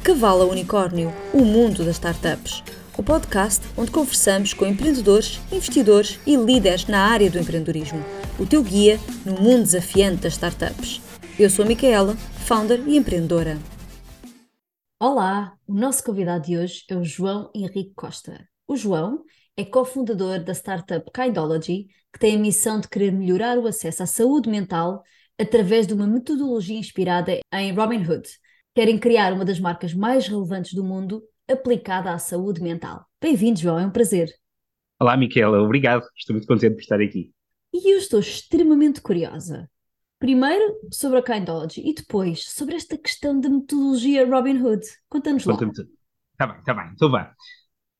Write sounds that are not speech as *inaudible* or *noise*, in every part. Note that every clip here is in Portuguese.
De Cavalo Unicórnio, o mundo das startups. O podcast onde conversamos com empreendedores, investidores e líderes na área do empreendedorismo. O teu guia no mundo desafiante das startups. Eu sou a Micaela, founder e empreendedora. Olá, o nosso convidado de hoje é o João Henrique Costa. O João é cofundador da startup Kindology, que tem a missão de querer melhorar o acesso à saúde mental através de uma metodologia inspirada em Robin Hood. Querem criar uma das marcas mais relevantes do mundo aplicada à saúde mental. Bem-vindo, João, é um prazer. Olá, Miquela, obrigado. Estou muito contente por estar aqui. E eu estou extremamente curiosa. Primeiro sobre a Kindology e depois sobre esta questão da metodologia Robin Hood. Conta-nos lá. Conta-me tudo. Está bem, está bem. Então vá.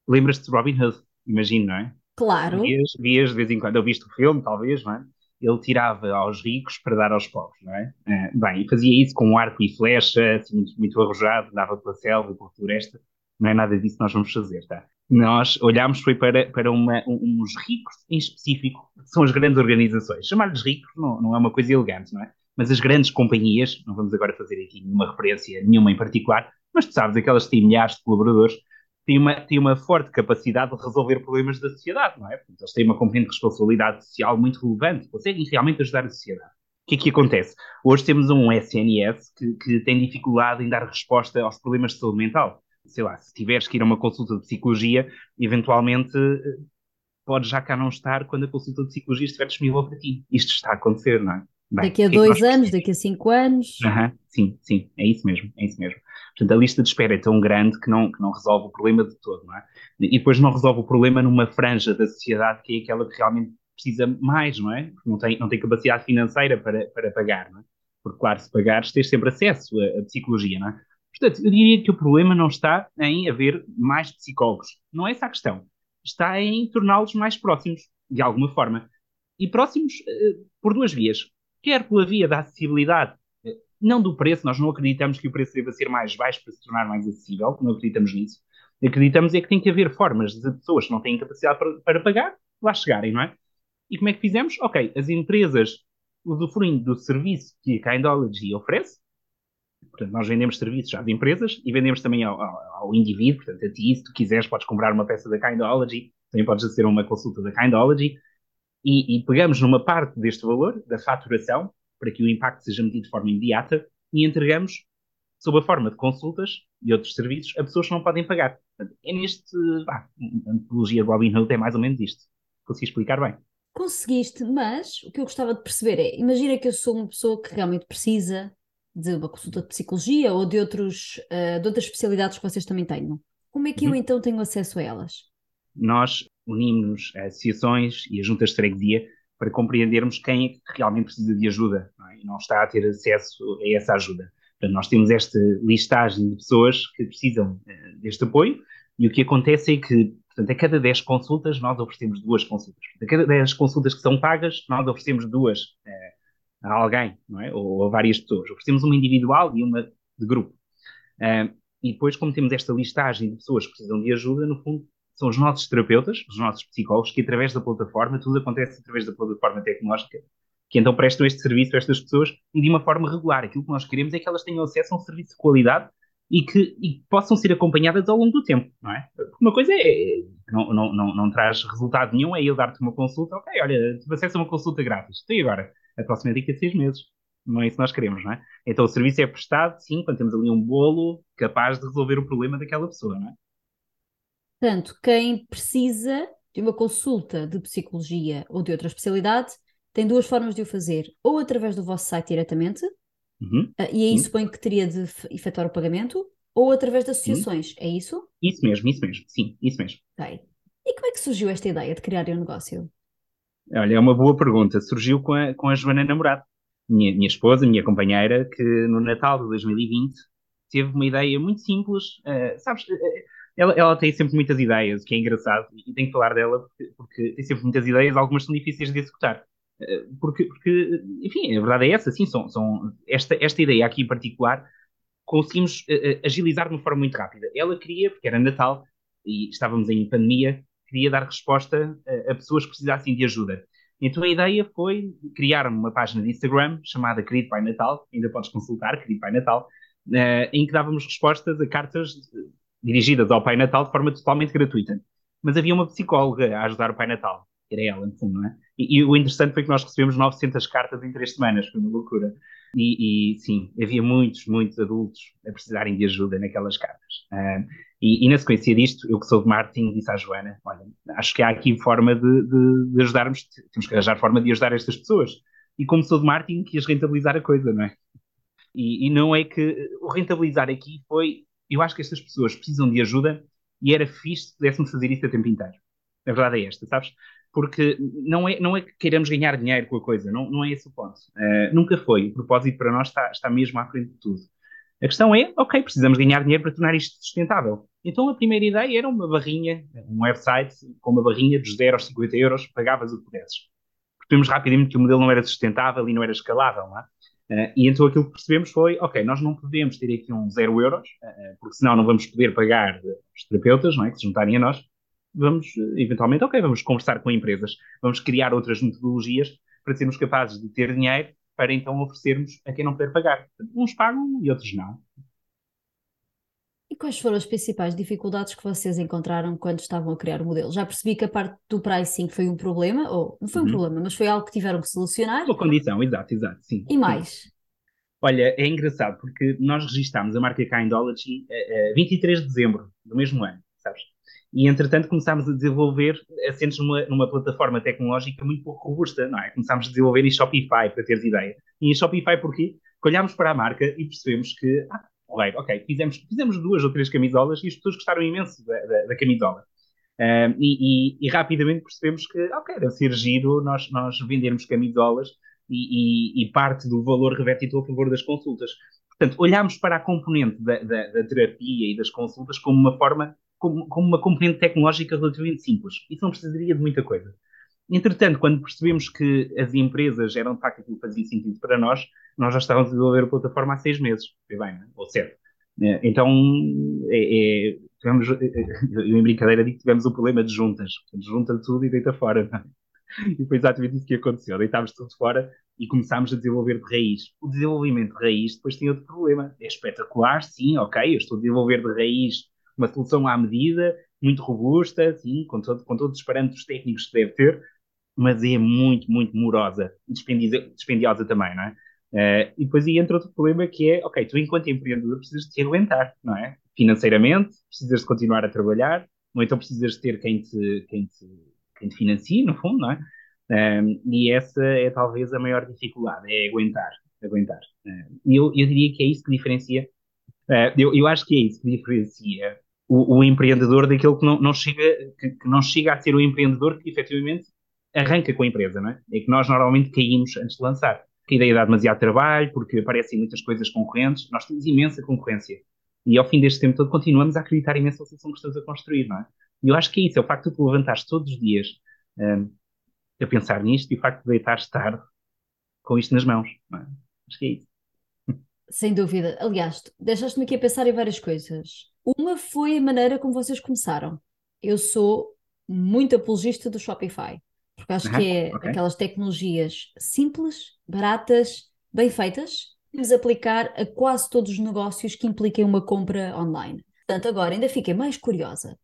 Lembras-te de Robin Hood? Imagino, não é? Claro. Vias, vias de vez em quando. Eu viste o filme, talvez, não é? Ele tirava aos ricos para dar aos pobres, não é? Uh, bem, fazia isso com um arco e flecha, assim, muito, muito arrojado, dava pela selva, pela floresta. Não é nada disso que nós vamos fazer, tá? Nós olhámos foi para, para uma, uns ricos em específico, que são as grandes organizações. Chamar-lhes ricos não, não é uma coisa elegante, não é? Mas as grandes companhias, não vamos agora fazer aqui nenhuma referência, nenhuma em particular, mas tu sabes, aquelas que têm milhares de colaboradores, têm uma, têm uma forte capacidade de resolver problemas da sociedade, não é? Portanto, eles têm uma componente de responsabilidade social muito relevante, conseguem realmente ajudar a sociedade. O que é que acontece? Hoje temos um SNS que, que tem dificuldade em dar resposta aos problemas de saúde mental. Sei lá, se tiveres que ir a uma consulta de psicologia, eventualmente eh, pode já cá não estar quando a consulta de psicologia estiver disponível para ti. Isto está a acontecer, não é? Bem, daqui a é dois anos, daqui a cinco anos. Uhum, sim, sim, é isso mesmo, é isso mesmo. Portanto, a lista de espera é tão grande que não, que não resolve o problema de todo, não é? E depois não resolve o problema numa franja da sociedade que é aquela que realmente precisa mais, não é? Porque não tem, não tem capacidade financeira para, para pagar, não é? Porque, claro, se pagares, tens sempre acesso à, psicologia, não é? Portanto, eu diria que o problema não está em haver mais psicólogos. Não é essa a questão. Está em torná-los mais próximos, de alguma forma. E próximos uh, por duas vias quer pela via da acessibilidade, eh, não do preço, nós não acreditamos que o preço deva ser mais baixo para se tornar mais acessível, não acreditamos nisso. Acreditamos é que tem que haver formas de pessoas que não têm capacidade para, para pagar lá chegarem, não é? E como é que fizemos? Ok, as empresas usufruindo do serviço que a Kindology oferece, portanto, nós vendemos serviços às empresas e vendemos também ao, ao, ao, indivíduo, portanto, a ti, se tu quiseres, podes comprar uma peça da Kindology, também podes fazer uma consulta da Kindology, e, e, pegamos numa parte deste valor, da faturação, para que o impacto seja medido de forma imediata, e entregamos sob a forma de consultas e outros serviços a pessoas que não podem pagar. Portanto, é neste. Ah, a metodologia Robin Hood é mais ou menos isto. Consegui explicar bem. Conseguiste, mas o que eu gostava de perceber é: imagina que eu sou uma pessoa que realmente precisa de uma consulta de psicologia ou de, outros, uh, de outras especialidades que vocês também tenham. Como é que uhum. eu então tenho acesso a elas? Nós unimos-nos a associações e a juntas de freguesia para compreendermos quem é que realmente precisa de ajuda não é? e não está a ter acesso a essa ajuda. Portanto, nós temos esta listagem de pessoas que precisam uh, deste apoio e o que acontece é que, portanto, a cada 10 consultas nós oferecemos duas consultas. A cada 10 consultas que são pagas, nós oferecemos duas uh, a alguém, não é? Ou a várias pessoas. Oferecemos uma individual e uma de grupo. E depois, como temos esta listagem de pessoas que precisam de ajuda, no fundo, são os nossos terapeutas, os nossos psicólogos, que através da plataforma, tudo acontece através da plataforma tecnológica, que então prestam este serviço a estas pessoas e de uma forma regular. Aquilo que nós queremos é que elas tenham acesso a um serviço de qualidade e que, e possam ser acompanhadas ao longo do tempo, não é? Uma coisa é, não, não, não, não traz resultado nenhum, é ele dar-te uma consulta, ok, olha, tive acesso a uma consulta grátis, e agora? A próxima é daqui a seis meses. Não é isso que nós queremos, não é? Então o serviço é prestado, sim, quando temos ali um bolo capaz de resolver o problema daquela pessoa, não é? Portanto, quem precisa de uma consulta de psicologia ou de outra especialidade tem duas formas de o fazer, ou através do vosso site diretamente, uhum. uh, e aí uhum. suponho que teria de efetuar o pagamento, ou através de associações, uhum. é isso? Isso mesmo, isso mesmo, sim, isso mesmo. Okay. E como é que surgiu esta ideia de criar um negócio? Olha, é uma boa pergunta. Surgiu com a, com a Joana Namorado, minha, minha esposa, minha companheira, que no Natal de 2020 teve uma ideia muito simples. Uh, sabes, uh, ela, ela, tem sempre muitas ideias, o que é engraçado, e tenho que falar dela porque, porque, tem sempre muitas ideias, algumas são difíceis de executar. Eh, porque, porque enfim, a verdade é essa, sim, são, são, esta, esta ideia aqui em particular conseguimos uh, agilizar de uma forma muito rápida. Ela queria, porque era Natal e estávamos em pandemia, queria dar resposta a, a pessoas que precisassem de ajuda. Então a ideia foi criar uma página de Instagram chamada Querido Pai Natal, ainda podes consultar, Querido Pai Natal, em que dávamos respostas a cartas dirigidas ao Pai Natal de forma totalmente gratuita. Mas havia uma psicóloga a ajudar o Pai Natal, era ela, no fundo, não é? E, e, o interessante foi que nós recebemos 900 cartas em três semanas, foi uma loucura. E, e sim, havia muitos, muitos adultos a precisarem de ajuda naquelas cartas. Uh, e, e, na sequência disto, eu que sou de marketing, disse à Joana: Olha, acho que há aqui forma de, de, de ajudarmos, temos que arranjar forma de ajudar estas pessoas. E como sou de marketing, quis rentabilizar a coisa, não é? E, e não é que o rentabilizar aqui foi eu acho que estas pessoas precisam de ajuda e era fixe se pudéssemos fazer isso a tempo inteiro. A verdade é esta, sabes? Porque não é, não é que queiramos ganhar dinheiro com a coisa, não, não é esse o ponto. Uh, nunca foi. O propósito para nós está, está mesmo à frente de tudo. A questão é, ok, precisamos ganhar dinheiro para tornar isto sustentável. Então a primeira ideia era uma barrinha, um website com uma barrinha dos 0 aos 50 euros, pagavas o que pudesses. Percebemos rapidamente que o modelo não era sustentável e não era escalável, não é? Uh, e então aquilo que percebemos foi, ok, nós não podemos ter aqui um zero euros, uh, porque senão não vamos poder pagar os terapeutas, não é, que se juntarem a nós. Vamos, eventualmente, ok, vamos conversar com empresas, vamos criar outras metodologias para sermos capazes de ter dinheiro para então oferecermos a quem não puder pagar. Uns pagam e outros não. E quais foram as principais dificuldades que vocês encontraram quando estavam a criar o modelo? Já percebi que a parte do pricing foi um problema, ou não foi um uhum. problema, mas foi algo que tiveram que solucionar. Uma condição, exato, exato, sim. E mais? Sim. Olha, é engraçado porque nós registámos a marca Kindology a, a 23 de dezembro do mesmo ano, sabes? E entretanto começámos a desenvolver assentos numa, numa plataforma tecnológica muito pouco robusta, não é? Começámos a desenvolver em Shopify, para teres ideia. E em Shopify porquê? Porque olhámos para a marca e percebemos que ah, ok, fizemos, fizemos duas ou três camisolas e as pessoas gostaram imenso da, da, da camisola. E, e, e, rapidamente percebemos que, ok, deve ser giro nós, nós vendermos camisolas e, e, parte do valor revertido a favor das consultas. Portanto, olhámos para a componente da, da, da terapia e das consultas como uma forma, como, como, uma componente tecnológica relativamente simples. Isso não precisaria de muita coisa. Entretanto, quando percebemos que as empresas eram de facto aquilo que fazia sentido para nós, nós já estávamos a desenvolver a plataforma há seis meses, foi bem, né? ou certo. É, então, é, é, tivemos, eu em brincadeira digo que tivemos um problema de juntas. Junta tudo e deita fora. E foi exatamente isso que aconteceu. Deitámos tudo fora e começámos a desenvolver de raiz. O desenvolvimento de raiz depois tem outro problema. É espetacular, sim, ok, eu estou a desenvolver de raiz uma solução à medida, muito robusta, sim, com, todo, com todos os parâmetros técnicos que deve ter, mas é muito, muito morosa dispendiosa, dispendiosa também, não é? Uh, e depois aí entra outro problema que é, ok, tu enquanto empreendedor precisas de te aguentar, não é? Financeiramente, precisas de continuar a trabalhar, ou então precisas de ter quem te, quem te, quem te financie, no fundo, não é? Um, e essa é talvez a maior dificuldade, é aguentar, aguentar. E eu, eu diria que é isso que diferencia, uh, eu, eu acho que é isso que diferencia o, o empreendedor daquele que não, não chega, que, que, não chega a ser o empreendedor que efetivamente arranca com a empresa, não é? É que nós normalmente caímos antes de lançar. Que a ideia dá demasiado trabalho, porque aparecem muitas coisas concorrentes, nós temos imensa concorrência. E ao fim deste tempo todo continuamos a acreditar imenso na solução que estamos a construir, não é? E eu acho que é isso, é o facto de tu levantares todos os dias um, a pensar nisto e o facto de deitares tarde com isto nas mãos, não é? Acho que é isso. Sem dúvida. Aliás, deixaste-me aqui a pensar em várias coisas. Uma foi a maneira como vocês começaram. Eu sou muito apologista do Shopify. Porque acho que é okay. aquelas tecnologias simples, baratas, bem feitas, podemos aplicar a quase todos os negócios que impliquem uma compra online. Portanto, agora ainda fiquei mais curiosa.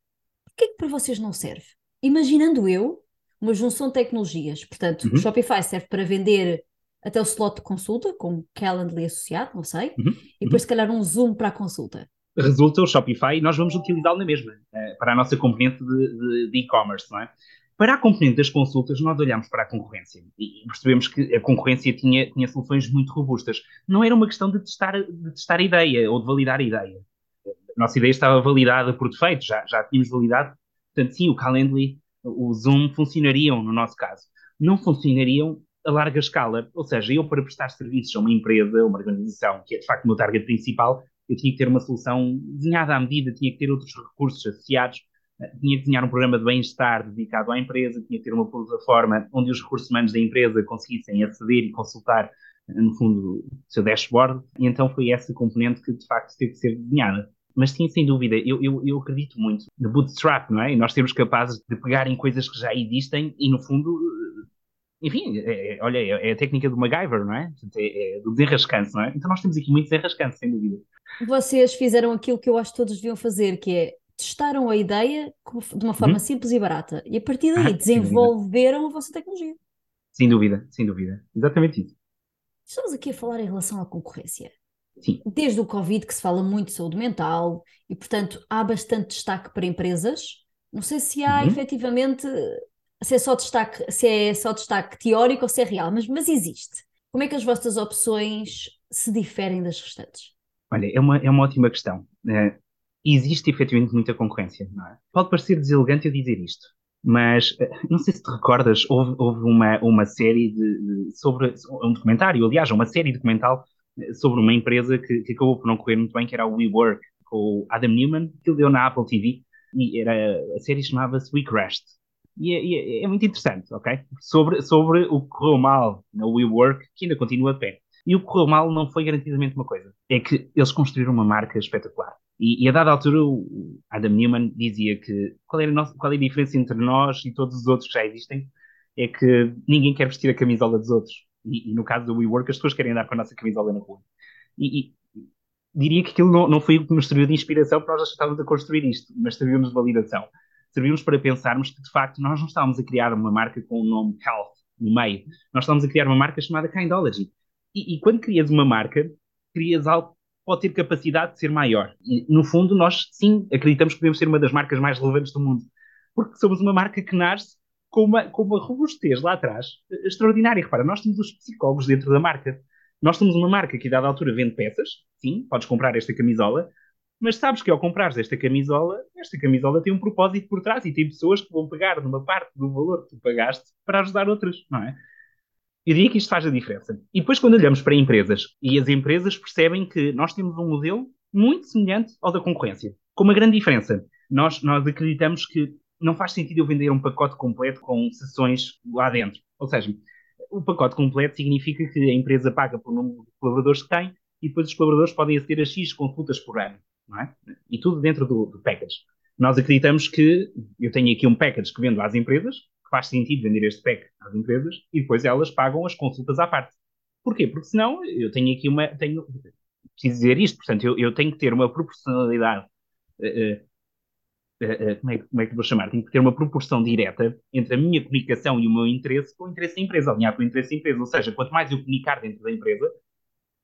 O que é que para vocês não serve? Imaginando eu uma junção de tecnologias. Portanto, uhum. o Shopify serve para vender até o slot de consulta, com Calendly associado, não sei, uhum. e depois, uhum. se calhar, um Zoom para a consulta. Resulta o Shopify e nós vamos utilizá-lo na mesma, uh, para a nossa componente de e-commerce, não é? Para a componente das consultas, nós olhamos para a concorrência e percebemos que a concorrência tinha, tinha soluções muito robustas. Não era uma questão de testar, de testar a ideia ou de validar a ideia. A nossa ideia estava validada por defeito, já, já tínhamos validado. Portanto, sim, o Calendly, o Zoom funcionariam no nosso caso. Não funcionariam a larga escala. Ou seja, eu para prestar serviços a uma empresa, uma organização, que é de facto o meu target principal, eu tinha que ter uma solução desenhada à medida, tinha que ter outros recursos associados tinha que desenhar um programa de bem-estar dedicado à empresa, tinha que ter uma plataforma onde os recursos humanos da empresa conseguissem aceder e consultar, no fundo, o seu dashboard, e então foi essa componente que, de facto, teve que ser desenhada. Mas sim, sem dúvida, eu, eu, eu acredito muito no bootstrap, não é? E nós sermos capazes de pegar em coisas que já existem e, no fundo, enfim, é, é, olha, é, é, a técnica do MacGyver, não é? É, é do desenrascante, não é? Então nós temos aqui muito desenrascante, sem dúvida. Vocês fizeram aquilo que eu acho que todos deviam fazer, que é testaram a ideia de uma forma uhum. simples e barata e a partir daí ah, desenvolveram a vossa tecnologia. Sem dúvida, sem dúvida. Exatamente isso. Estamos aqui a falar em relação à concorrência. Sim. Desde o Covid que se fala muito de saúde mental e, portanto, há bastante destaque para empresas. Não sei se há uhum. efetivamente, se é só destaque, se é só destaque teórico ou se é real, mas, mas existe. Como é que as vossas opções se diferem das restantes? Olha, é uma, é uma ótima questão. É, existe efetivamente muita concorrência, não é? Pode parecer deselegante eu dizer isto, mas eh, não sei se te recordas, houve, houve uma, uma série de, de, sobre um documentário, aliás, uma série documental eh, sobre uma empresa que, que, acabou por não correr muito bem, que era o WeWork, com o Adam Newman, que ele deu na Apple TV, e era, a série chamava-se We Crashed. E é, é, é, muito interessante, ok? Sobre, sobre o que correu mal na WeWork, que ainda continua de pé. E o que correu mal não foi garantidamente uma coisa, é que eles construíram uma marca espetacular. E, e a dada altura, o Adam Newman dizia que qual é, a nossa, qual é a diferença entre nós e todos os outros que já existem? É que ninguém quer vestir a camisola dos outros. E, e no caso do WeWork, as pessoas querem andar com a nossa camisola na rua. E, e diria que aquilo não, não foi o que nos serviu de inspiração para nós estávamos a construir isto, mas serviu-nos de validação. Serviu-nos para pensarmos que, de facto, nós não estávamos a criar uma marca com o nome Health no meio. Nós estávamos a criar uma marca chamada Kindology. E, e quando crias uma marca, crias algo pode ter capacidade de ser maior. E, no fundo, nós sim acreditamos que podemos ser uma das marcas mais relevantes do mundo, porque somos uma marca que nasce com uma, com uma robustez lá atrás eh, extraordinária. Repara, nós temos os psicólogos dentro da marca. Nós temos uma marca que, a dada altura, vende peças. Sim, podes comprar esta camisola, mas sabes que ao comprares esta camisola, esta camisola tem um propósito por trás e tem pessoas que vão pegar numa parte do valor que tu pagaste para ajudar outras, não é? Eu diria que isto faz a diferença. E depois, quando olhamos para empresas, e as empresas percebem que nós temos um modelo muito semelhante ao da concorrência, com uma grande diferença. Nós, nós acreditamos que não faz sentido eu vender um pacote completo com sessões lá dentro. Ou seja, o pacote completo significa que a empresa paga por número de colaboradores que tem e depois os colaboradores podem aceder a X consultas por ano. Não é? E tudo dentro do, do package. Nós acreditamos que eu tenho aqui um package que vendo às empresas, faz sentido vender este pack às empresas e depois elas pagam as consultas à parte. Porquê? Porque senão eu tenho aqui uma. Tenho, preciso dizer isto, portanto, eu, eu tenho que ter uma proporcionalidade. Uh, uh, uh, como, é, como é que vou chamar? Tenho que ter uma proporção direta entre a minha comunicação e o meu interesse com o interesse da empresa, alinhado com o interesse da empresa. Ou seja, quanto mais eu comunicar dentro da empresa,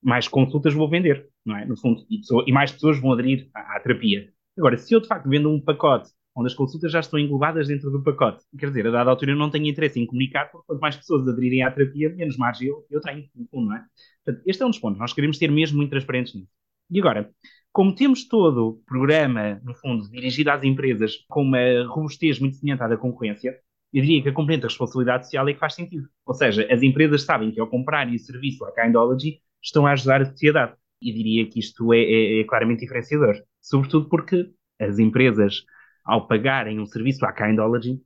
mais consultas vou vender, não é? No fundo, e, pessoa, e mais pessoas vão aderir à, à terapia. Agora, se eu de facto vendo um pacote onde as consultas já estão englobadas dentro do pacote. Quer dizer, a dada altura eu não tenho interesse em comunicar, porque quanto mais pessoas aderirem à terapia, menos margem eu, eu tenho, não é? Portanto, este é um dos pontos. Nós queremos ser mesmo muito transparentes nisso. E agora, como temos todo o programa, no fundo, dirigido às empresas com uma robustez muito semelhante à da concorrência, eu diria que a componente da responsabilidade social é que faz sentido. Ou seja, as empresas sabem que ao comprarem o serviço à Kindology estão a ajudar a sociedade. E diria que isto é, é, é claramente diferenciador. Sobretudo porque as empresas ao pagarem um serviço à Kindology,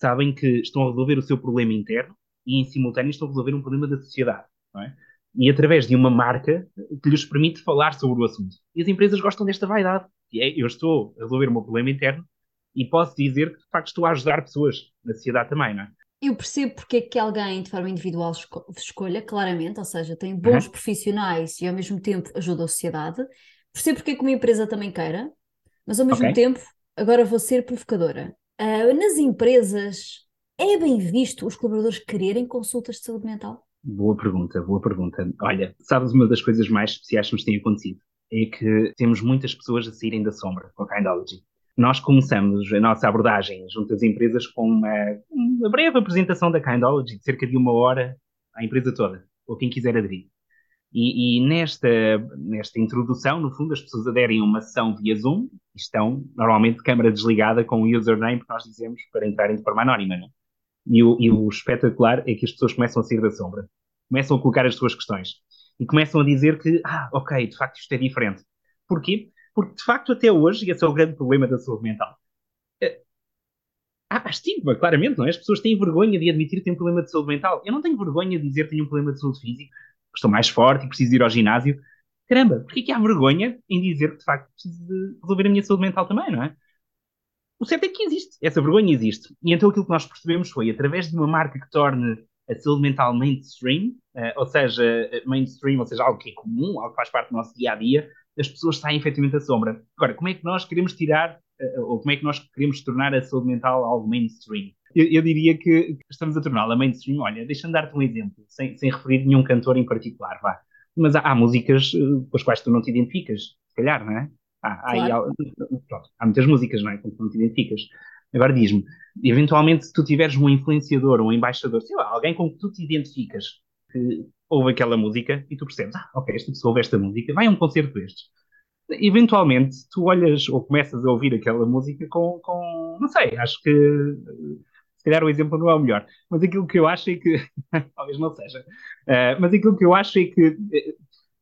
sabem que estão a resolver o seu problema interno e, em simultâneo, estão a resolver um problema da sociedade. É? E através de uma marca que lhes permite falar sobre o assunto. E as empresas gostam desta vaidade. E é, eu estou a resolver o meu problema interno e posso dizer que, de facto, estou a ajudar pessoas na sociedade também, não é? Eu percebo porque é que alguém de forma individual esco escolha, claramente, ou seja, tem bons uhum. profissionais e ao mesmo tempo ajuda a sociedade. Percebo porque é que uma empresa também queira, mas ao mesmo okay. tempo agora vou ser provocadora. Uh, nas empresas, é bem visto os colaboradores quererem consultas de saúde mental? Boa pergunta, boa pergunta. Olha, sabes uma das coisas mais especiais que nos tem acontecido? É que temos muitas pessoas a saírem da sombra com a Kindology. Nós começamos a nossa abordagem junto às empresas com uma, uma breve apresentação da Kindology, de cerca de uma hora à empresa toda, ou quem quiser aderir. E, e, nesta, nesta introdução, no fundo, as pessoas aderem a uma sessão via Zoom e estão normalmente de câmara desligada com o username que nós dizemos para entrarem de forma anónima. É? E, o, e o espetacular é que as pessoas começam a sair da sombra, começam a colocar as suas questões e começam a dizer que, ah, ok, de facto isto é diferente. Porquê? Porque de facto até hoje, e esse é o grande problema da saúde mental, eh, há estigma, claramente, não é? As pessoas têm vergonha de admitir que têm um problema de saúde mental. Eu não tenho vergonha de dizer que tenho um problema de saúde física estou mais forte e preciso ir ao ginásio. Caramba, porquê é que há vergonha em dizer que de facto preciso de resolver a minha saúde mental também, não é? O certo é que existe, essa vergonha existe. E então aquilo que nós percebemos foi, através de uma marca que torne a saúde mental mainstream, uh, ou seja, mainstream, ou seja, algo que é comum, algo que faz parte do nosso dia a dia, as pessoas saem efetivamente à sombra. Agora, como é que nós queremos tirar, ou como é que nós queremos tornar a saúde mental algo mainstream? Eu, eu diria que estamos a torná-la mainstream. Olha, deixa-me dar-te um exemplo, sem, sem referir nenhum cantor em particular, vá. Mas há, há músicas com as quais tu não te identificas, se calhar, não é? Há, claro. há, pronto, há muitas músicas, não é? Com que não te identificas. Agora diz-me, eventualmente, se tu tiveres um influenciador, um embaixador, sei lá, alguém com que tu te identificas, que ouve aquela música e tu percebes, ah, ok, esta pessoa ouve esta música, vai a um concerto destes. Eventualmente, tu olhas ou começas a ouvir aquela música com, com não sei, acho que se calhar o exemplo não é o melhor, mas aquilo que eu acho é que, *laughs* talvez não seja, uh, mas aquilo que eu acho é que uh,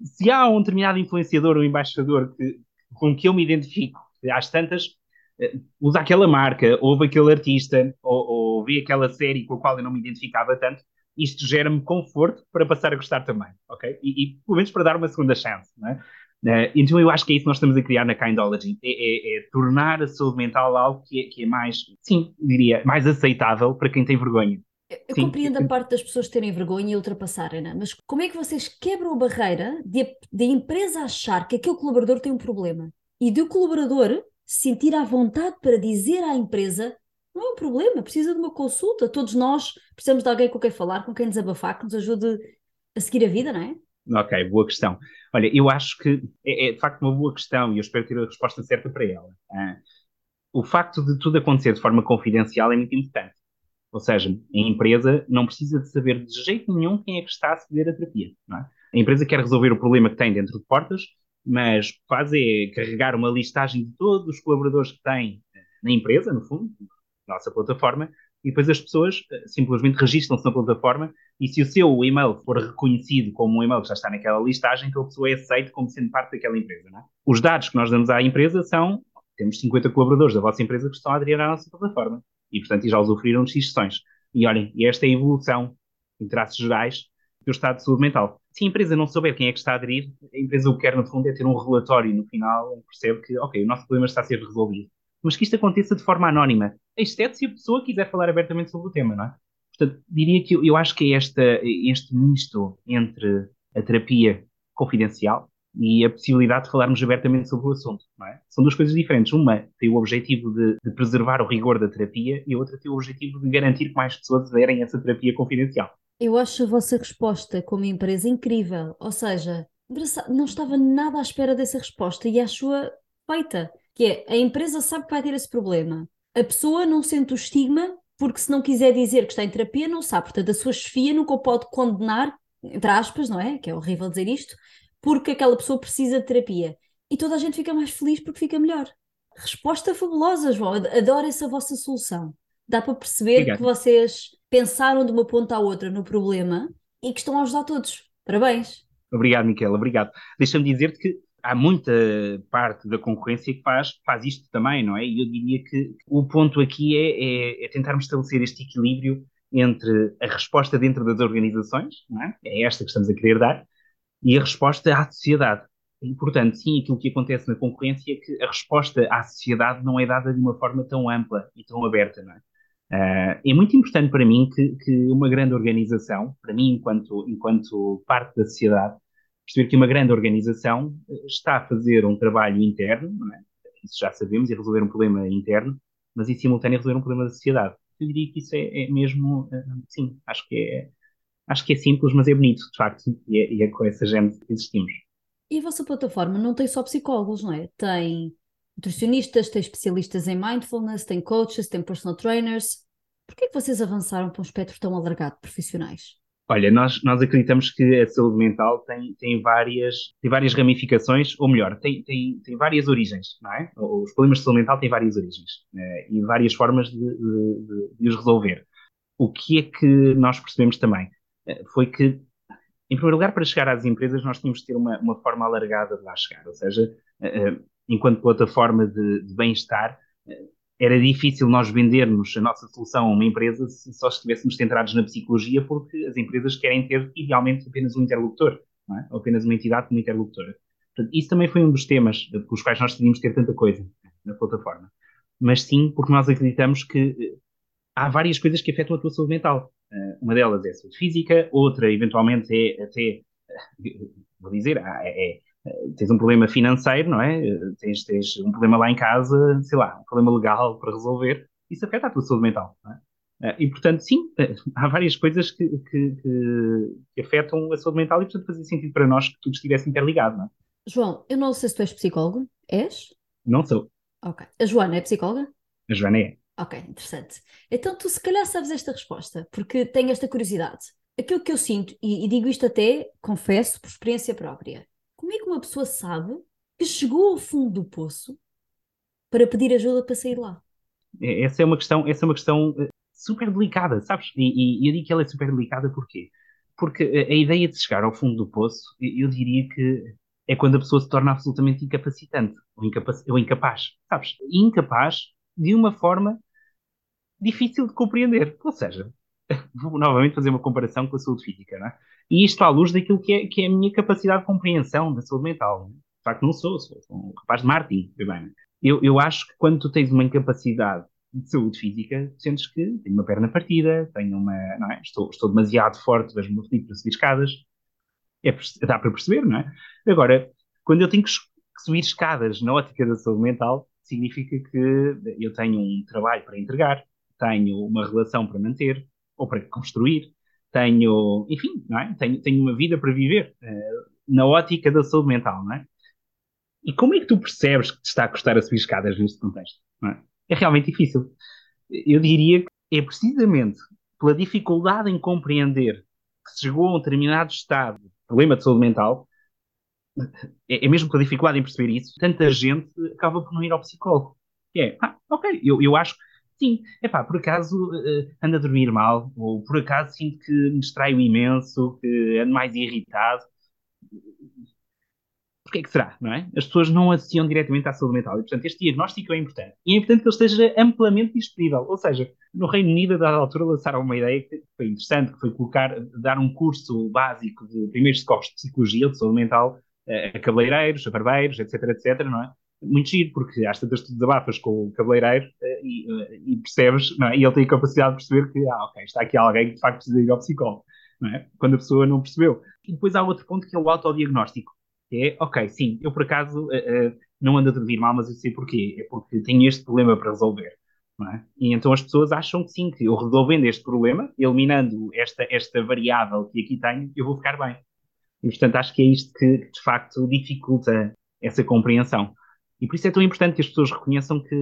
se há um determinado influenciador ou embaixador que, com que eu me identifico, às tantas, uh, usa aquela marca, ouve aquele artista, ou, ou vê aquela série com a qual eu não me identificava tanto, isto gera-me conforto para passar a gostar também, ok? E, e pelo menos para dar uma segunda chance, não é? Uh, então eu acho que é isso que nós estamos a criar na Kindology, é, é, é tornar a saúde mental algo que é, que é, mais, sim, diria, mais aceitável para quem tem vergonha. Eu sim. compreendo a parte das pessoas terem vergonha e ultrapassarem, né? mas como é que vocês quebram a barreira de, a empresa achar que aquele colaborador tem um problema e de o colaborador sentir à vontade para dizer à empresa não é um problema, precisa de uma consulta. Todos nós precisamos de alguém com quem falar, com quem desabafar, que nos ajude a seguir a vida, não é? Ok, boa questão. Olha, eu acho que é, é de facto uma boa questão e eu espero ter a resposta certa para ela. Ah, o facto de tudo acontecer de forma confidencial é muito importante. Ou seja, a empresa não precisa de saber de jeito nenhum quem é que está a ceder a terapia. É? A empresa quer resolver o problema que tem dentro de portas, mas faz é carregar uma listagem de todos os colaboradores que tem na empresa, no fundo, nossa plataforma, e depois as pessoas eh, simplesmente registram-se na plataforma e se o seu e-mail for reconhecido como um e-mail que já está naquela listagem, então a pessoa é aceita como sendo parte daquela empresa. É? Os dados que nós damos à empresa são, temos 50 colaboradores da vossa empresa que estão a aderir à nossa plataforma e, portanto, já usufruíram de X. E olhem, esta é a evolução, em traços gerais, do estado de saúde mental. Se a empresa não souber quem é que está a aderir, a empresa o que quer, no fundo, é ter um relatório no final que percebe que, ok, o nosso problema está a ser resolvido mas que isto aconteça de forma anónima, exceto se a pessoa quiser falar abertamente sobre o tema, não é? Portanto, diria que eu, eu acho que é esta, este misto entre a terapia confidencial e a possibilidade de falarmos abertamente sobre o assunto, não é? São duas coisas diferentes. Uma tem o objetivo de, de preservar o rigor da terapia e a outra tem o objetivo de garantir que mais pessoas aderem a essa terapia confidencial. Eu acho a vossa resposta como empresa incrível, ou seja, não estava nada à espera dessa resposta e acho-a feita que é a empresa sabe que vai ter esse problema. A pessoa não sente o estigma porque se não quiser dizer que está em terapia, não sabe. Portanto, a sua chefia nunca o pode condenar, entre aspas, não é? Que é horrível dizer isto, porque aquela pessoa precisa de terapia. E toda a gente fica mais feliz porque fica melhor. Resposta fabulosa, João. Adoro essa vossa solução. Dá para perceber Obrigado. que vocês pensaram de uma ponta à outra no problema e que estão a ajudar todos. Parabéns. Obrigado, Miquel. Obrigado. Deixa-me dizer-te que há muita parte da concorrência que faz, faz isto também, não é? E eu diria que o ponto aqui é, é, é tentarmos estabelecer este equilíbrio entre a resposta dentro das organizações, não é? é esta que estamos a querer dar, e a resposta à sociedade. É importante, sim, aquilo que acontece na concorrência é que a resposta à sociedade não é dada de uma forma tão ampla e tão aberta, não é? Uh, é muito importante para mim que, que, uma grande organização, para mim enquanto, enquanto parte da sociedade, perceber que uma grande organização eh, está a fazer um trabalho interno, é? isso já sabemos, e resolver um problema interno, mas em simultâneo resolver um problema da sociedade. Eu diria que isso é, é mesmo, uh, sim, acho que é, acho que é simples, mas é bonito, de facto, e é, e é com essa gente que existimos. E a vossa plataforma não tem só psicólogos, não é? Tem nutricionistas, tem especialistas em mindfulness, tem coaches, tem personal trainers. Por que vocês avançaram para um espectro tão alargado de profissionais? Olha, nós, nós acreditamos que a saúde mental tem, tem, várias, tem várias ramificações, ou melhor, tem, tem, tem várias origens, não é? Os problemas de saúde mental têm várias origens né? e várias formas de, de, de, os resolver. O que é que nós percebemos também? Eh, foi que, em primeiro lugar, para chegar às empresas, nós tínhamos de ter uma, uma forma alargada de lá chegar, ou seja, eh, eh, enquanto plataforma de, de bem-estar, era difícil nós vendermos a nossa solução a uma empresa se só estivéssemos centrados na psicologia, porque as empresas querem ter, idealmente, apenas um interlocutor, é? ou apenas uma entidade como interlocutora. Portanto, isso também foi um dos temas com os quais nós decidimos ter tanta coisa na plataforma. Mas sim, porque nós acreditamos que eh, há várias coisas que afetam a tua saúde mental. Eh, uma delas é a saúde física, outra, eventualmente, é até, eh, *laughs* vou dizer, é, tens um problema financeiro, não é? Tens, tens um problema lá em casa, sei lá, um problema legal *laughs* para resolver, isso afeta a tua saúde mental, não é? E, portanto, sim, há várias coisas que, que, que, que afetam a saúde mental e, portanto, fazia sentido para nós que tudo estivesse interligado, não é? João, eu não sei se tu és psicólogo. És? Não sou. Ok. A Joana é psicóloga? A Joana é. Ok, interessante. Então tu se calhar sabes esta resposta, porque tenho esta curiosidade. Aquilo que eu sinto, e, e digo isto até, confesso, por experiência própria, como é que uma pessoa sabe que chegou ao fundo do poço para pedir ajuda para sair lá? É, essa é uma questão, essa é uma questão eh, super delicada, sabes? E, e, eu digo que ela é super delicada porquê? Porque a, ideia de chegar ao fundo do poço, eu diria que é quando a pessoa se torna absolutamente incapacitante ou, ou incapaz, sabes? Incapaz de uma forma difícil de compreender. Ou seja, *laughs* vou novamente fazer uma comparação com a saúde física, não é? E isto à luz daquilo que é, que é a minha capacidade de compreensão da saúde mental. De facto, não sou, sou, um rapaz de marketing, bem. Eu, eu acho que quando tu tens uma incapacidade de saúde física, sentes que tenho uma perna partida, tenho uma, é? estou, estou demasiado forte, vejo-me para subir escadas, é, dá para perceber, não é? Agora, quando eu tenho que subir escadas na ótica da saúde mental, significa que eu tenho um trabalho para entregar, tenho uma relação para manter ou para construir, tenho, enfim, não é? tenho, tenho uma vida para viver uh, na ótica da saúde mental, não é? E como é que tu percebes que te está a custar a subir escadas neste contexto? É? é realmente difícil. Eu diria que é precisamente pela dificuldade em compreender que se chegou a um determinado estado de problema de saúde mental, é, é mesmo pela dificuldade em perceber isso, tanta gente acaba por não ir ao psicólogo. Que é, ah, ok, eu, eu acho Sim, é pá, por acaso uh, ando a dormir mal, ou por acaso sinto que me distraio imenso, que ando mais irritado. Porquê é que será, não é? As pessoas não associam diretamente à saúde mental e, portanto, este diagnóstico é importante. E é importante que ele esteja amplamente disponível. Ou seja, no Reino Unido, a dada altura, lançaram uma ideia que foi interessante, que foi colocar, dar um curso básico de primeiros socorros de psicologia, de saúde mental, a cabeleireiros, a barbeiros, etc, etc, não é? Muito giro, porque às tantas tu desabafas com o cabeleireiro uh, e, uh, e, percebes, é? e ele tem a capacidade de perceber que, ah, ok, está aqui alguém que de facto precisa ir ao psicólogo, é? quando a pessoa não percebeu. E depois há outro ponto que é o autodiagnóstico, que é, ok, sim, eu por acaso uh, não ando a dormir mal, mas eu sei porquê, é porque tenho este problema para resolver. É? E então as pessoas acham que sim, que eu resolvendo este problema, eliminando esta, esta variável que aqui tenho, eu vou ficar bem. E portanto acho que é isto que de facto dificulta essa compreensão. E por isso é tão importante que as pessoas reconheçam que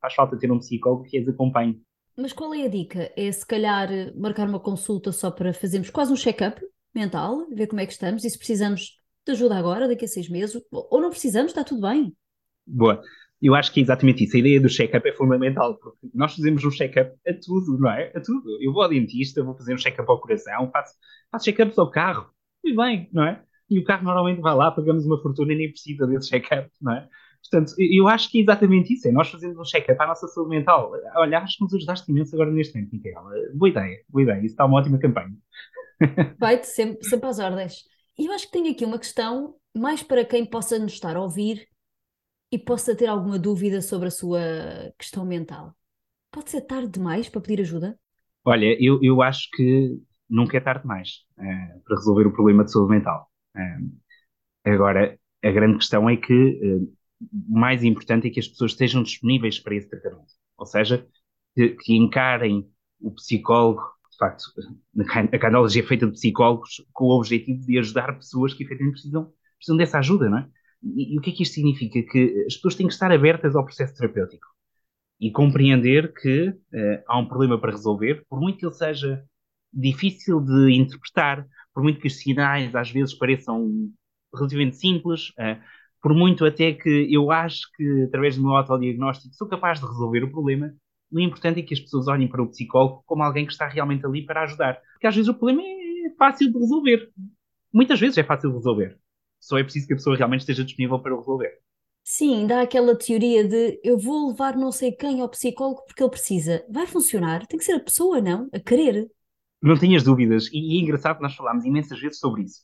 faz falta ter um psicólogo que as acompanhe. Mas qual é a dica? É se calhar marcar uma consulta só para fazermos quase um check-up mental, ver como é que estamos e se precisamos de ajuda agora, daqui a seis meses, ou não precisamos, está tudo bem. Boa. Eu acho que é exatamente isso. A ideia do check-up é fundamental, porque nós fazemos um check-up a tudo, não é? A tudo. Eu vou ao dentista, vou fazer um check-up ao coração, faço, faço check-ups ao carro, e bem, não é? E o carro normalmente vai lá, pagamos uma fortuna e nem precisa desse check-up, não é? Portanto, eu acho que é exatamente isso, é nós fazemos um check-up à nossa saúde mental. Olha, acho que nos ajudaste imenso agora neste momento, Micaela. Boa ideia, boa ideia, isso está uma ótima campanha. *laughs* Vai-te sempre, sempre às ordens. E eu acho que tenho aqui uma questão mais para quem possa nos estar a ouvir e possa ter alguma dúvida sobre a sua questão mental. Pode ser tarde demais para pedir ajuda? Olha, eu, eu acho que nunca é tarde demais é, para resolver o problema de saúde mental. É, agora, a grande questão é que o mais importante é que as pessoas estejam disponíveis para esse tratamento. Ou seja, que, que encarem o psicólogo, de facto, a canologia é feita de psicólogos com o objetivo de ajudar pessoas que efetivamente precisam, precisam dessa ajuda, não é? E, e o que é que isto significa? Que as pessoas têm que estar abertas ao processo terapêutico e compreender que uh, há um problema para resolver, por muito que ele seja difícil de interpretar, por muito que os sinais às vezes pareçam relativamente simples, uh, por muito até que eu acho que, através do meu autodiagnóstico, sou capaz de resolver o problema, o importante é que as pessoas olhem para o psicólogo como alguém que está realmente ali para ajudar. Porque às vezes o problema é fácil de resolver. Muitas vezes é fácil de resolver. Só é preciso que a pessoa realmente esteja disponível para o resolver. Sim, dá aquela teoria de eu vou levar não sei quem ao psicólogo porque ele precisa. Vai funcionar, tem que ser a pessoa, não? A querer. Não tenhas dúvidas. E é engraçado que nós falámos imensas vezes sobre isso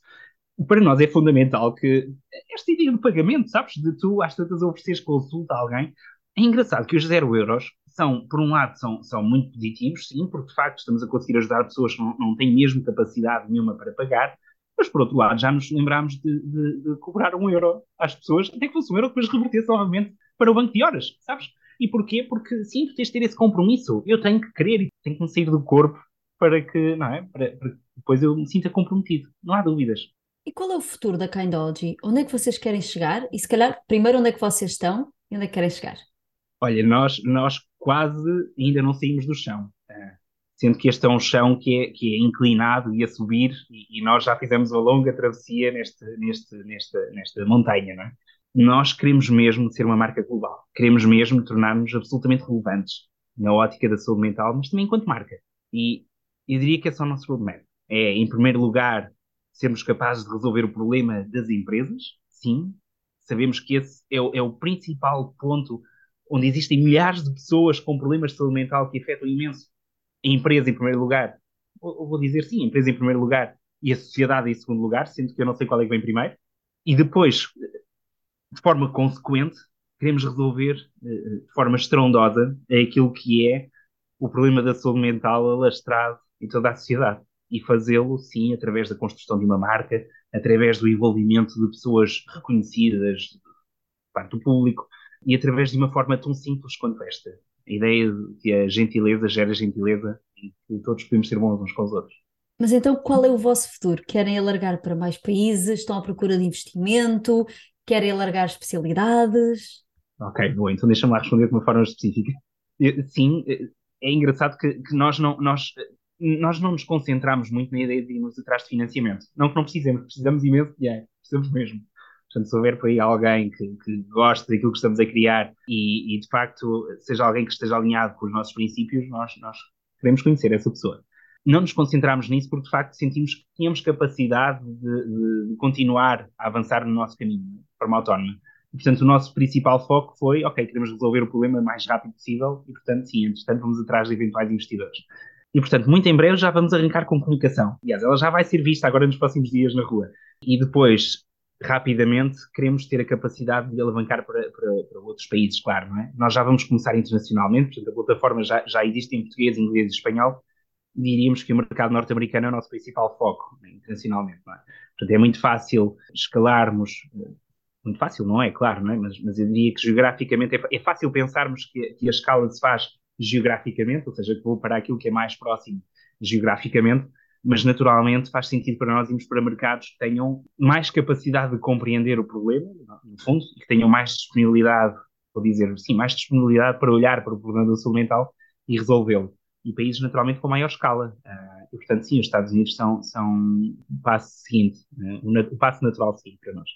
para nós é fundamental que esta ideia de pagamento, sabes, de tu às tantas ofereceres consulta a alguém, é engraçado que os zero euros são, por um lado, são, são muito positivos, sim, porque de facto estamos a conseguir ajudar pessoas que não, não têm mesmo capacidade nenhuma para pagar, Mas, por outro lado, já nos lembrámos de, de, de cobrar um euro às pessoas, até que fosse um euro que depois revertesse novamente para o banco de horas, sabes? E porquê? Porque sim, tu tens de ter esse compromisso. Eu tenho que querer e tenho que me sair do corpo para que, não é? Para, para que depois eu me sinta comprometido. Não há dúvidas. E qual é o futuro da Kindology? Onde é que vocês querem chegar? E se calhar, primeiro, onde é que vocês estão e onde é que querem chegar? Olha, nós, nós quase ainda não saímos do chão. Uh, sendo que este é um chão que é, que é inclinado e a subir, e, e nós já fizemos uma longa travessia neste, neste, nesta, nesta montanha, não é? Nós queremos mesmo ser uma marca global. Queremos mesmo tornar-nos absolutamente relevantes na ótica da saúde mental, mas também enquanto marca. E eu diria que esse é o nosso roadmap. É, em primeiro lugar, sermos capazes de resolver o problema das empresas, sim. Sabemos que esse é, é o principal ponto onde existem milhares de pessoas com problemas de saúde mental que afetam imenso a empresa em primeiro lugar. Ou, vou dizer sim, a empresa em primeiro lugar e a sociedade em segundo lugar, sendo que eu não sei qual é que vem primeiro. E depois, de forma consequente, queremos resolver eh, de forma estrondosa aquilo que é o problema da saúde mental alastrado em toda a sociedade. E fazê-lo, sim, através da construção de uma marca, através do envolvimento de pessoas reconhecidas parte do público e através de uma forma tão simples quanto esta. A ideia de que a gentileza gera gentileza e que todos podemos ser bons uns com os outros. Mas então qual é o vosso futuro? Querem alargar para mais países? Estão à procura de investimento? Querem alargar especialidades? Ok, bom, então deixa-me lá responder de uma forma específica. Sim, é engraçado que, que, nós, não, nós, nós não nos concentramos muito na ideia de irmos atrás de financiamento. Não que não precisemos, precisamos imenso dinheiro, precisamos mesmo. Portanto, se houver por aí alguém que, que goste daquilo que estamos a criar e, e, de facto, seja alguém que esteja alinhado com os nossos princípios, nós, nós queremos conhecer essa pessoa. Não nos concentramos nisso porque, de facto, sentimos que tínhamos capacidade de, de, de continuar a avançar no nosso caminho, de forma autónoma. E, portanto, o nosso principal foco foi, ok, queremos resolver o problema o mais rápido possível e, portanto, sim, entretanto, vamos atrás de eventuais investidores. E, portanto, muito em breve já vamos arrancar com comunicação. Aliás, ela já vai ser vista agora nos próximos dias na rua. E depois, rapidamente, queremos ter a capacidade de alavancar para, para, para, outros países, claro, não é? Nós já vamos começar internacionalmente, portanto, a plataforma já, já existe em português, inglês e espanhol. Diríamos que o mercado norte-americano é o nosso principal foco né, internacionalmente, não é? Portanto, é muito fácil escalarmos muito fácil, não é? Claro, não é? Mas, mas eu diria que geograficamente é, é fácil pensarmos que, que, a escala se faz geograficamente, ou seja, que vou para aquilo que é mais próximo geograficamente, mas naturalmente faz sentido para nós irmos para mercados que tenham mais capacidade de compreender o problema, no fundo, e que tenham mais disponibilidade, vou dizer, sim, mais disponibilidade para olhar para o problema da saúde mental e resolvê-lo. E países naturalmente com maior escala. Uh, e, portanto, sim, os Estados Unidos são, são o passo seguinte, uh, o passo natural seguinte para nós.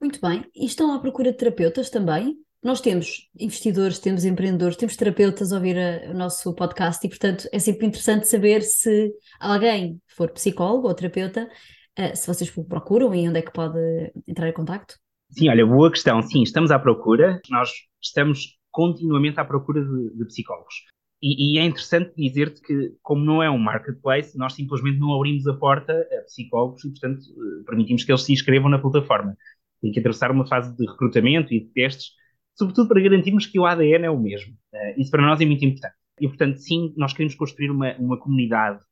Muito bem. E estão à procura de terapeutas também? Nós temos investidores, temos empreendedores, temos terapeutas a ouvir a, o nosso podcast e, portanto, é sempre interessante saber se alguém for psicólogo ou terapeuta, uh, se vocês procuram e onde é que pode entrar em contacto. Sim, olha, boa questão. Sim, estamos à procura. Nós estamos continuamente à procura de, de psicólogos. E, e, é interessante dizer-te que, como não é um marketplace, nós simplesmente não abrimos a porta a psicólogos e, portanto, eh, permitimos que eles se inscrevam na plataforma tem que atravessar uma fase de recrutamento e de testes, sobretudo para garantirmos que o ADN é o mesmo. Uh, isso para nós é muito importante. E, portanto, sim, nós queremos construir uma, uma comunidade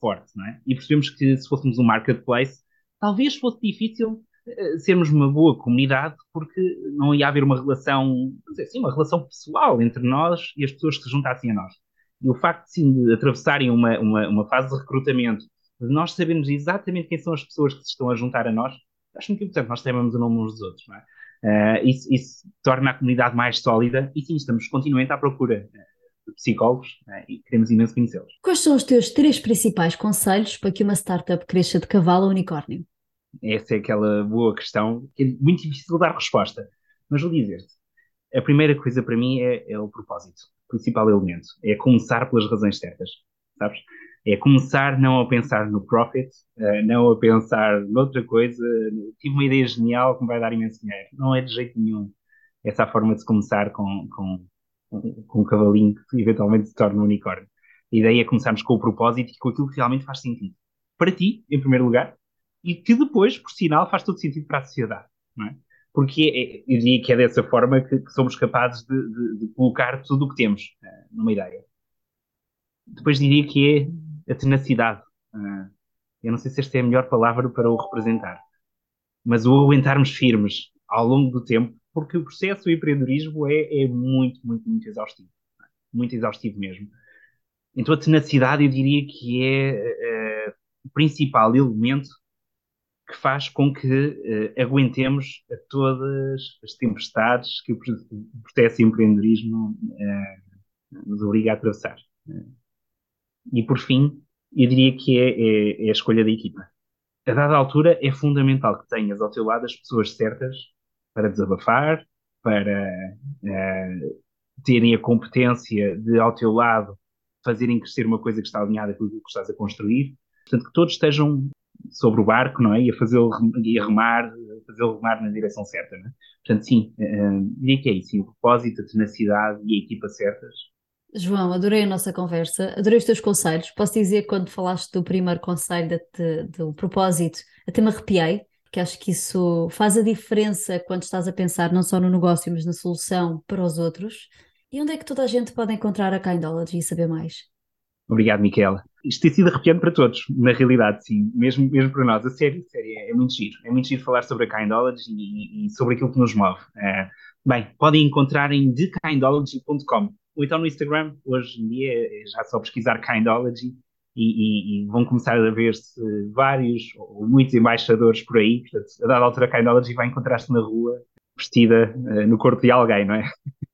forte, não é? E percebemos que se fôssemos um marketplace, talvez fosse difícil uh, sermos uma boa comunidade, porque não ia haver uma relação, assim, uma relação pessoal entre nós e as pessoas que se juntassem a nós. E o facto, sim, de atravessarem uma, uma, uma fase de recrutamento, de nós sabermos exatamente quem são as pessoas que se estão a juntar a nós, acho muito importante nós temamos o nome uns dos outros, não é? Uh, isso, isso, torna a comunidade mais sólida e sim, estamos continuamente à procura eh, de psicólogos uh, e queremos imenso conhecê-los. Quais são os teus três principais conselhos para que uma startup cresça de cavalo a unicórnio? Essa é aquela boa questão que é muito difícil dar resposta, mas vou dizer-te. A primeira coisa para mim é, é o propósito, o principal elemento. É começar pelas razões certas, sabes? É começar não a pensar no profit, uh, não a pensar noutra coisa. Tive uma ideia genial que me vai dar imenso dinheiro. Não é de jeito nenhum essa a forma de se começar com, com, com um cavalinho que eventualmente se torna um unicórnio. A ideia é começarmos com o propósito e com aquilo que realmente faz sentido. Para ti, em primeiro lugar, e que depois, por sinal, faz todo sentido para a sociedade. Não é? Porque é, eu diria que é dessa forma que, que somos capazes de, de, de, colocar tudo o que temos uh, numa ideia. Depois diria que é a tenacidade. Uh, eu não sei se esta é a melhor palavra para o representar, mas o aguentarmos firmes ao longo do tempo, porque o processo do empreendedorismo é, é muito, muito, muito exaustivo. Muito exaustivo mesmo. Então a tenacidade eu diria que é uh, o principal elemento que faz com que uh, aguentemos a todas as tempestades que o processo de empreendedorismo uh, nos obriga a atravessar. E por fim, eu diria que é, é, é, a escolha da equipa. A dada altura é fundamental que tenhas ao teu lado as pessoas certas para desabafar, para terem a competência de ao teu lado fazerem crescer uma coisa que está alinhada com aquilo que estás a construir. Portanto, que todos estejam sobre o barco, não é? E a fazê-lo e remar, a fazê-lo remar na direção certa, não é? Portanto, sim, uh, diria que é isso, sim, o propósito, a tenacidade e a equipa certas. João, adorei a nossa conversa, adorei os teus conselhos. Posso dizer que quando falaste do primeiro conselho, de, de, do propósito, até me arrepiei, porque acho que isso faz a diferença quando estás a pensar não só no negócio, mas na solução para os outros. E onde é que toda a gente pode encontrar a Kindology e saber mais? Obrigado, Miquela. Isto tem sido arrepiante para todos, na realidade, sim, mesmo, mesmo para nós. A sério, sério, é muito giro. É muito giro falar sobre a Kindology e, e sobre aquilo que nos move. É, bem, podem encontrar em thekindology.com ou então no Instagram. Hoje em dia é já só pesquisar Kindology e, e, e, vão começar a ver-se vários ou muitos embaixadores por aí. Portanto, a dada altura, Kindology vai encontrar-se na rua vestida uh, no corpo de alguém, não é?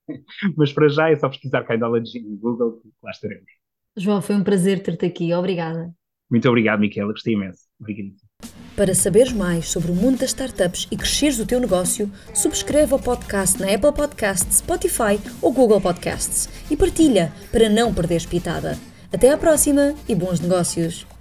*laughs* Mas para já é só pesquisar Kindology no Google lá estaremos. João, foi um prazer ter-te aqui. Obrigada. Muito obrigado, Miquela. Gostei imenso. Obrigado. Para saberes mais sobre o mundo das startups e cresceres o teu negócio, subscreve o podcast na Apple Podcasts, Spotify ou Google Podcasts e partilha para não perderes pitada. Até à próxima e bons negócios!